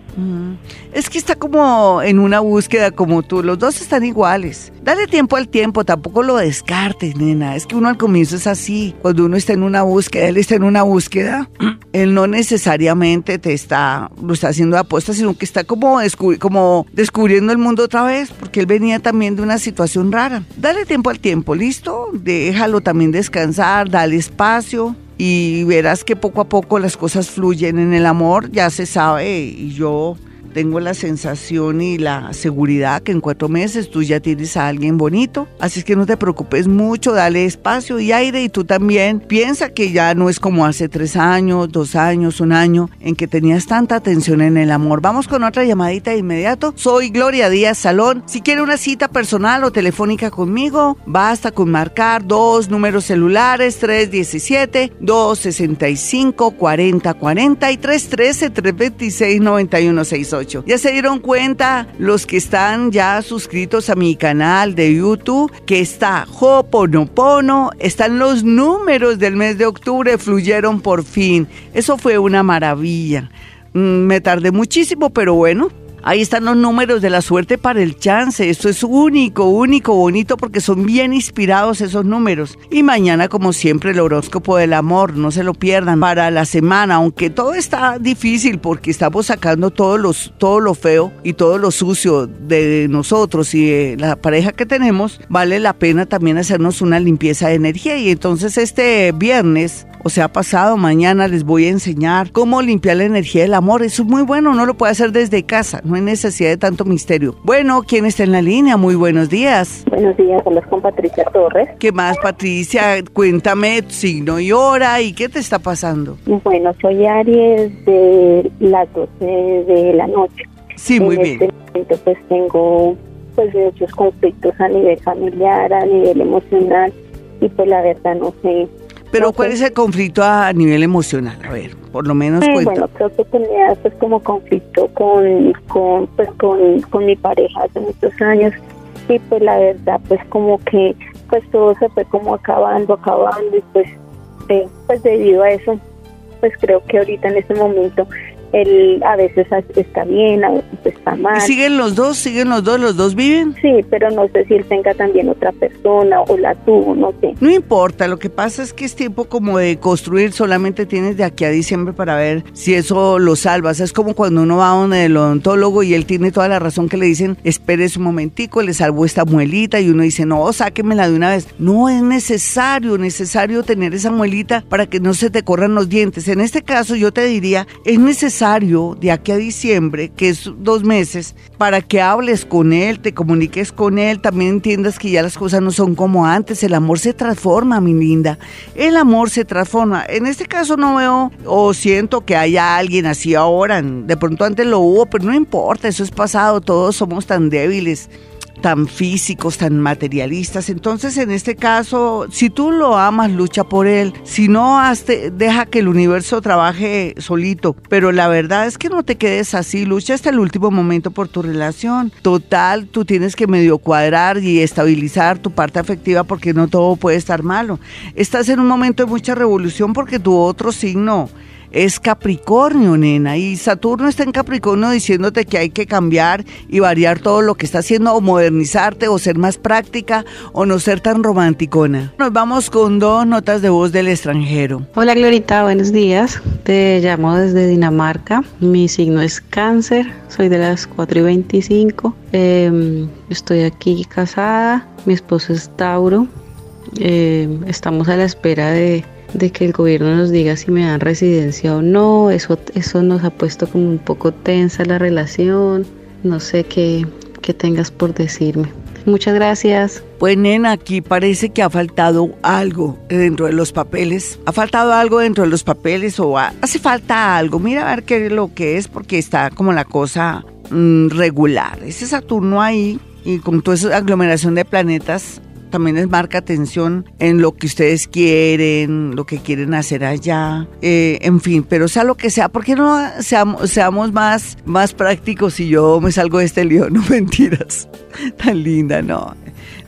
Es que está como en una búsqueda como tú, los dos están iguales. Dale tiempo al tiempo, tampoco lo descartes, nena. Es que uno al comienzo es así. Cuando uno está en una búsqueda, él está en una búsqueda, él no necesariamente te está, lo está haciendo de apuesta, sino que está como, como descubriendo el mundo otra vez, porque él venía también de una situación rara. Dale tiempo al tiempo, ¿listo? Déjalo también descansar, dale espacio y verás que poco a poco las cosas fluyen en el amor, ya se sabe y yo tengo la sensación y la seguridad que en cuatro meses tú ya tienes a alguien bonito. Así es que no te preocupes mucho, dale espacio y aire y tú también piensa que ya no es como hace tres años, dos años, un año en que tenías tanta atención en el amor. Vamos con otra llamadita de inmediato. Soy Gloria Díaz Salón. Si quiere una cita personal o telefónica conmigo, basta con marcar dos números celulares 317-265-4040 y 313-326-9168. Ya se dieron cuenta los que están ya suscritos a mi canal de YouTube que está Hoponopono, están los números del mes de octubre, fluyeron por fin. Eso fue una maravilla. Mm, me tardé muchísimo, pero bueno, Ahí están los números de la suerte para el chance. Esto es único, único, bonito porque son bien inspirados esos números. Y mañana, como siempre, el horóscopo del amor, no se lo pierdan para la semana, aunque todo está difícil porque estamos sacando todos los, todo lo feo y todo lo sucio de nosotros y de la pareja que tenemos, vale la pena también hacernos una limpieza de energía. Y entonces este viernes o sea, pasado mañana les voy a enseñar cómo limpiar la energía del amor. Eso es muy bueno, no lo puede hacer desde casa, hay necesidad de tanto misterio. Bueno, ¿quién está en la línea? Muy buenos días. Buenos días, hablas con Patricia Torres. ¿Qué más, Patricia? Cuéntame signo y hora y qué te está pasando. Bueno, soy Aries de las 12 de la noche. Sí, muy bien. En este momento pues tengo pues muchos conflictos a nivel familiar, a nivel emocional y pues la verdad no sé pero ¿cuál es el conflicto a nivel emocional? A ver, por lo menos eh, Bueno, creo que tenía pues como conflicto con, con, pues, con, con mi pareja hace muchos años y pues la verdad pues como que pues todo se fue como acabando, acabando y pues, eh, pues debido a eso pues creo que ahorita en este momento él a veces está bien, a veces está mal. ¿Siguen los dos? ¿Siguen los dos? ¿Los dos viven? Sí, pero no sé si él tenga también otra persona o la tuvo, no sé. No importa, lo que pasa es que es tiempo como de construir, solamente tienes de aquí a diciembre para ver si eso lo salvas. Es como cuando uno va a un odontólogo y él tiene toda la razón que le dicen, espere un momentico, le salvo esta muelita y uno dice, no, sáquemela de una vez. No es necesario, necesario tener esa muelita para que no se te corran los dientes. En este caso yo te diría, es necesario de aquí a diciembre, que es dos meses, para que hables con él, te comuniques con él, también entiendas que ya las cosas no son como antes, el amor se transforma, mi linda, el amor se transforma. En este caso no veo o siento que haya alguien así ahora, de pronto antes lo hubo, pero no importa, eso es pasado, todos somos tan débiles tan físicos, tan materialistas. Entonces, en este caso, si tú lo amas, lucha por él. Si no, hazte, deja que el universo trabaje solito. Pero la verdad es que no te quedes así. Lucha hasta el último momento por tu relación. Total, tú tienes que medio cuadrar y estabilizar tu parte afectiva porque no todo puede estar malo. Estás en un momento de mucha revolución porque tu otro signo es Capricornio, nena, y Saturno está en Capricornio diciéndote que hay que cambiar y variar todo lo que está haciendo o modernizarte o ser más práctica o no ser tan romanticona. Nos vamos con dos notas de voz del extranjero. Hola Glorita, buenos días. Te llamo desde Dinamarca. Mi signo es cáncer, soy de las 4 y 25. Em, estoy aquí casada, mi esposo es Tauro. Em, estamos a la espera de de que el gobierno nos diga si me dan residencia o no. Eso, eso nos ha puesto como un poco tensa la relación. No sé qué, qué tengas por decirme. Muchas gracias. Pues nena, aquí parece que ha faltado algo dentro de los papeles. Ha faltado algo dentro de los papeles o hace falta algo. Mira a ver qué es lo que es porque está como la cosa mm, regular. Ese Saturno ahí y con toda esa aglomeración de planetas también les marca atención en lo que ustedes quieren, lo que quieren hacer allá, eh, en fin, pero sea lo que sea, ¿por qué no seamos, seamos más, más prácticos y yo me salgo de este lío? No mentiras, tan linda, no.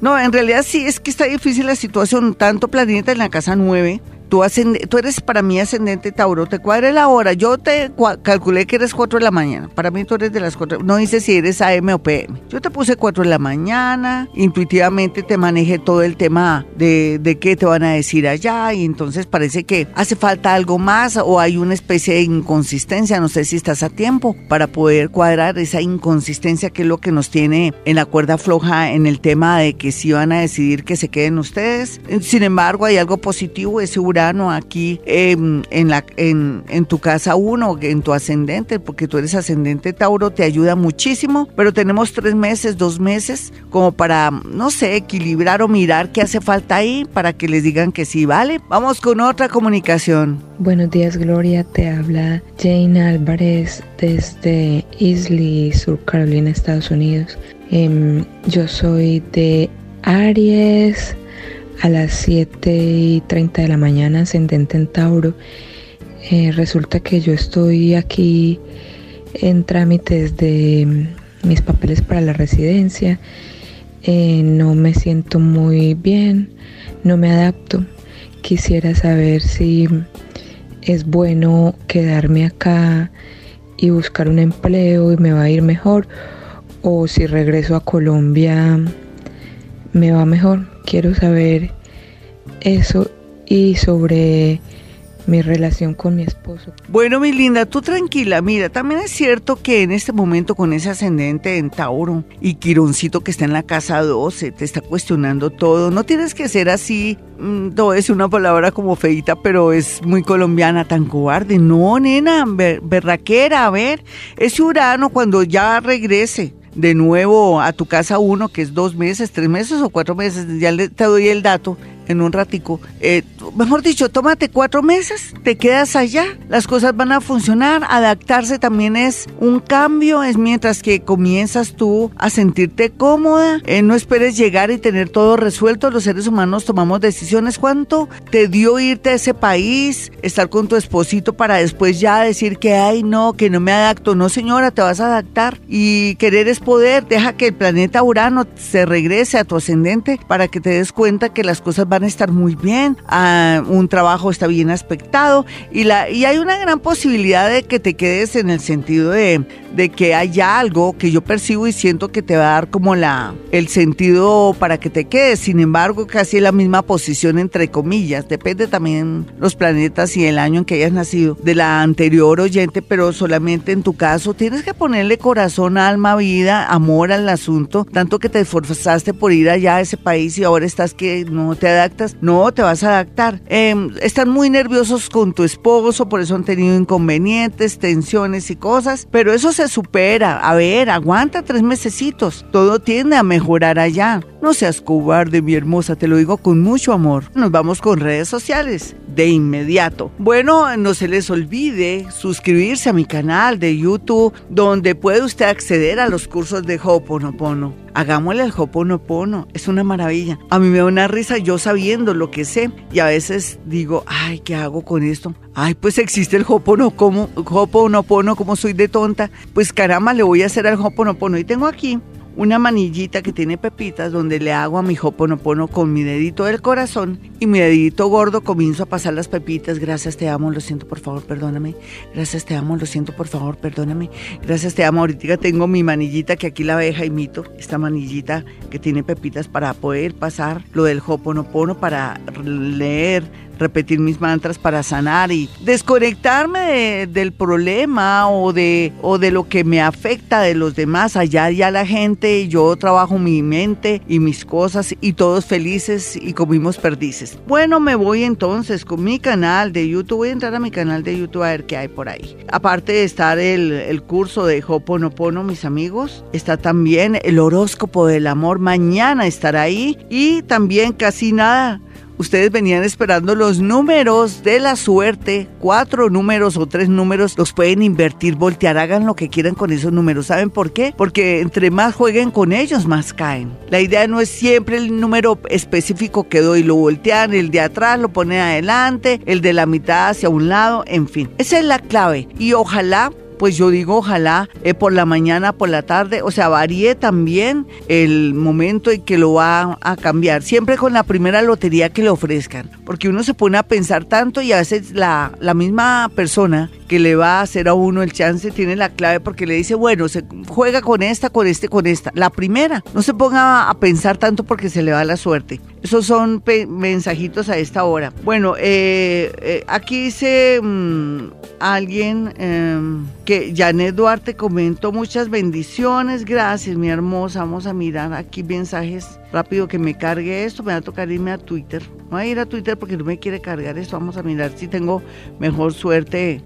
No, en realidad sí, es que está difícil la situación, tanto planeta en la casa 9 Tú, tú eres para mí ascendente Tauro, te cuadre la hora. Yo te calculé que eres 4 de la mañana. Para mí tú eres de las 4. No dice si eres AM o PM. Yo te puse 4 de la mañana. Intuitivamente te manejé todo el tema de, de qué te van a decir allá. Y entonces parece que hace falta algo más o hay una especie de inconsistencia. No sé si estás a tiempo para poder cuadrar esa inconsistencia que es lo que nos tiene en la cuerda floja en el tema de que si van a decidir que se queden ustedes. Sin embargo, hay algo positivo. Es aquí en, la, en, tu casa uno, en tu ascendente, porque tú eres ascendente Tauro, te ayuda muchísimo, pero tenemos tres meses, dos meses, como para, no sé, equilibrar o mirar qué hace falta ahí para que les digan que sí, ¿vale? Vamos con otra comunicación. Buenos días, Gloria. Te habla Jane Álvarez desde Isley, Sur Carolina, Estados Unidos. Em, yo soy de Aries a las 7 y 30 de la mañana, ascendente en Tauro. Eh, resulta que yo estoy aquí en trámites de mm, mis papeles para la residencia. Eh, no me siento muy bien, no me adapto. Quisiera saber si es bueno quedarme acá y buscar un empleo y me va a ir mejor o si regreso a Colombia me va mejor. Quiero saber eso y sobre mi relación con mi esposo. Bueno, mi linda, tú tranquila. Mira, también es cierto que en este momento con ese ascendente en Tauro y Quironcito que está en la casa 12, te está cuestionando todo. No tienes que ser así, mm, no es una palabra como feita, pero es muy colombiana, tan cobarde. No, nena, berraquera, a ver, ese Urano cuando ya regrese de nuevo a tu casa uno, que es dos meses, tres meses o cuatro meses, ya te doy el dato, en un ratico. Eh, mejor dicho, tómate cuatro meses, te quedas allá, las cosas van a funcionar, adaptarse también es un cambio, es mientras que comienzas tú a sentirte cómoda, eh, no esperes llegar y tener todo resuelto, los seres humanos tomamos decisiones, ¿cuánto te dio irte a ese país, estar con tu esposito para después ya decir que, ay, no, que no me adapto, no señora, te vas a adaptar y querer es poder, deja que el planeta Urano se regrese a tu ascendente para que te des cuenta que las cosas van van a estar muy bien, ah, un trabajo está bien aspectado y, la, y hay una gran posibilidad de que te quedes en el sentido de, de que haya algo que yo percibo y siento que te va a dar como la, el sentido para que te quedes. Sin embargo, casi la misma posición entre comillas. Depende también los planetas y el año en que hayas nacido de la anterior oyente, pero solamente en tu caso tienes que ponerle corazón, alma, vida, amor al asunto, tanto que te esforzaste por ir allá a ese país y ahora estás que no te da no, te vas a adaptar. Em, están muy nerviosos con tu esposo, por eso han tenido inconvenientes, tensiones y cosas, pero eso se supera. A ver, aguanta tres mesecitos, todo tiende a mejorar allá. No seas cobarde, mi hermosa, te lo digo con mucho amor. Nos vamos con redes sociales de inmediato. Bueno, no se les olvide suscribirse a mi canal de YouTube, donde puede usted acceder a los cursos de Hoponopono. Hagámosle el Hoponopono, es una maravilla. A mí me da una risa yo sabiendo lo que sé y a veces digo, ay, ¿qué hago con esto? Ay, pues existe el Hoponopono, Hoponopono, como soy de tonta. Pues caramba, le voy a hacer al Hoponopono. Y tengo aquí una manillita que tiene pepitas donde le hago a mi hoponopono con mi dedito del corazón y mi dedito gordo comienzo a pasar las pepitas. Gracias, te amo, lo siento, por favor, perdóname. Gracias, te amo, lo siento, por favor, perdóname. Gracias, te amo. Ahorita tengo mi manillita que aquí la ve Jaimito, esta manillita que tiene pepitas para poder pasar lo del hoponopono para leer repetir mis mantras para sanar y desconectarme del problema o de, o de lo que me afecta de los demás. Allá ya la gente, yo trabajo mi mente y mis cosas y todos felices y comimos perdices. Bueno, me voy entonces con mi canal de YouTube. Voy a entrar a mi canal de YouTube a ver qué hay por ahí. Aparte de estar el, el curso de Hoponopono, mis amigos, está también el horóscopo del amor. Mañana estará ahí y también casi nada Ustedes venían esperando los números de la suerte, cuatro números o tres números, los pueden invertir, voltear, hagan lo que quieran con esos números. ¿Saben por qué? Porque entre más jueguen con ellos, más caen. La idea no es siempre el número específico que doy, lo voltean, el de atrás lo ponen adelante, el de la mitad hacia un lado, en fin. Esa es la clave y ojalá pues yo digo ojalá eh, por la mañana, por la tarde, o sea, varíe también el momento en que lo va a cambiar, siempre con la primera lotería que le ofrezcan, porque uno se pone a pensar tanto y a veces la, la misma persona que le va a hacer a uno el chance tiene la clave porque le dice, bueno, se juega con esta, con este, con esta. La primera, no se ponga a pensar tanto porque se le va la suerte. Esos son mensajitos a esta hora. Bueno, eh, eh, aquí dice mm, alguien em, que Janet Duarte comentó muchas bendiciones. Gracias, mi hermosa. Vamos a mirar aquí mensajes rápido que me cargue esto. Me va a tocar irme a Twitter. voy a ir a Twitter porque no me quiere cargar esto. Vamos a mirar si tengo mejor suerte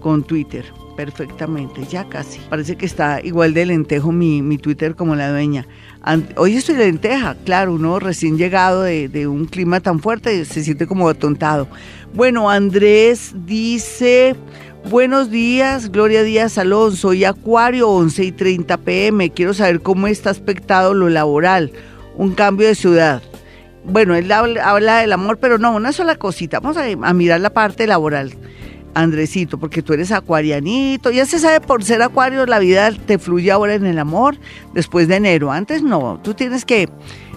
con Twitter. Perfectamente, ya casi. Parece que está igual de lentejo mi, mi Twitter como la dueña. Hoy estoy lenteja, claro, uno recién llegado de, un clima tan fuerte se siente como atontado. Bueno, Andrés dice, buenos días, Gloria Díaz Salón, soy Acuario 11 y 30 pm, quiero saber cómo está aspectado lo laboral, un cambio de ciudad. Bueno, él habla, del amor, pero no, una sola cosita, vamos a mirar la parte laboral. Andresito, porque tú eres acuarianito. Ya se sabe por ser acuario, la vida te fluye ahora en el amor después de enero. Antes no, tú tienes que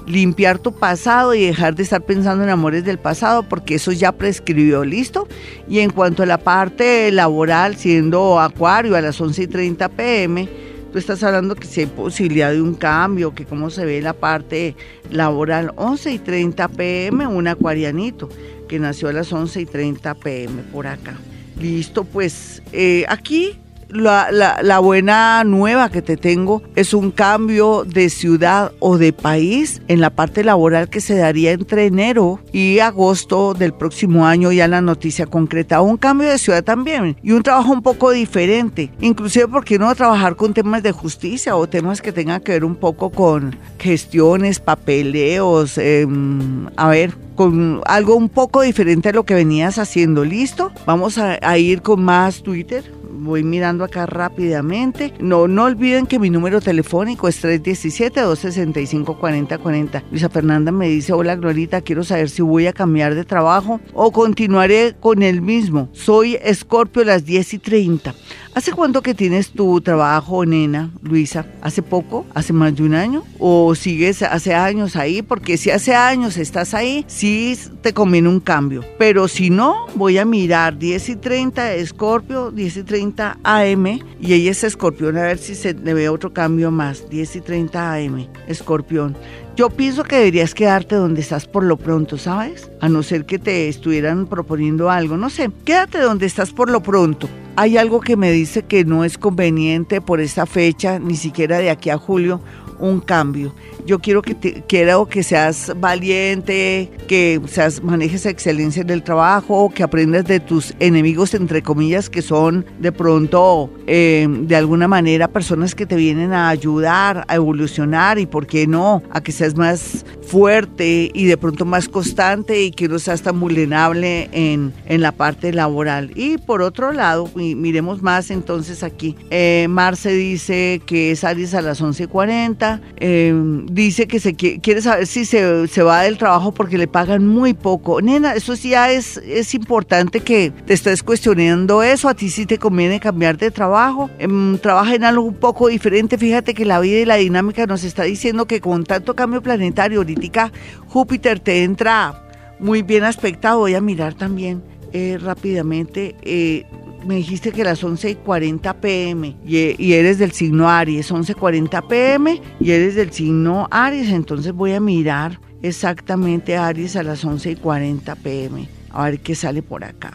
limpiar tu pasado y dejar de estar pensando en amores del pasado porque eso ya prescribió, ¿listo? Y en cuanto a la parte laboral, siendo acuario a las 11 y 30 pm, tú estás hablando que si hay posibilidad de un cambio, que cómo se ve la parte laboral, 11 y 30 pm, un acuarianito que nació a las 11 y 30 pm por acá. Listo, pues eh, aquí la, buena nueva que te tengo es un cambio de ciudad o de país en la parte laboral que se daría entre enero y agosto del próximo año, ya la noticia concreta. Un cambio de ciudad también y un trabajo un poco diferente, inclusive porque no trabajar con temas de justicia o temas que tengan que ver un poco con gestiones, papeleos, em, a ver, con algo un poco diferente a lo que venías haciendo. ¿Listo? Vamos a ir con más Twitter voy mirando acá rápidamente. No, no olviden que mi número telefónico es 317-265-4040. Luisa Fernanda me dice, hola Glorita, quiero saber si voy a cambiar de trabajo o continuaré con el mismo. Soy Escorpio las 10 y 30. ¿Hace cuánto que tienes tu trabajo, nena, Luisa? ¿Hace poco? ¿Hace más de un año? ¿O sigues hace años ahí? Porque si hace años estás ahí, sí te conviene un cambio. Pero si no, voy a mirar 10 y 30 Escorpio, 10 y 30 AM y ella es escorpión, a ver si se le ve otro cambio más. 10 y 30 AM, escorpión. Yo pienso que deberías quedarte donde estás por lo pronto, ¿sabes? A no ser que te estuvieran proponiendo algo, no sé. Quédate donde estás por lo pronto. Hay algo que me dice que no es conveniente por esta fecha, ni siquiera de aquí a julio, un cambio. Yo quiero que te, quiero que seas valiente, que seas, manejes excelencia en el trabajo, que aprendas de tus enemigos, entre comillas, que son de pronto, eh, de alguna manera, personas que te vienen a ayudar a evolucionar y, ¿por qué no?, a que seas más fuerte y de pronto más constante y que no seas tan vulnerable en, en la parte laboral. Y por otro lado, miremos más entonces aquí. Eh, Marce dice que es Aries a las 11.40. Eh, dice que se quiere saber si se, se, va del trabajo porque le pagan muy poco. Nena, eso sí ya es, es importante que te estés cuestionando eso. A ti sí te conviene cambiar de trabajo. Em, trabaja en algo un poco diferente. Fíjate que la vida y la dinámica nos está diciendo que con tanto cambio planetario, ahorita Júpiter te entra muy bien aspectado. Voy a mirar también eh, rápidamente. Eh, me dijiste que las 11.40 pm y, eres del signo Aries, 11.40 pm y eres del signo Aries, entonces voy a mirar exactamente Aries a las 11.40 pm, a ver qué sale por acá.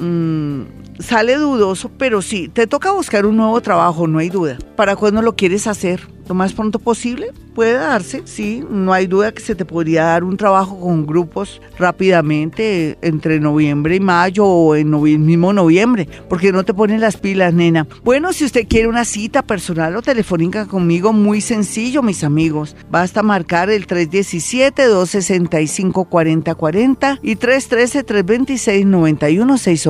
Mm, sale dudoso, pero sí, te toca buscar un nuevo trabajo, no hay duda. ¿Para cuándo lo quieres hacer? lo más pronto posible. Puede darse, sí, no hay duda que se te podría dar un trabajo con grupos rápidamente entre noviembre y mayo o en mismo noviembre, porque no te ponen las pilas, nena. Bueno, si usted quiere una cita personal o telefónica conmigo, muy sencillo, mis amigos. Basta marcar el 317-265-4040 y 313-326-9168.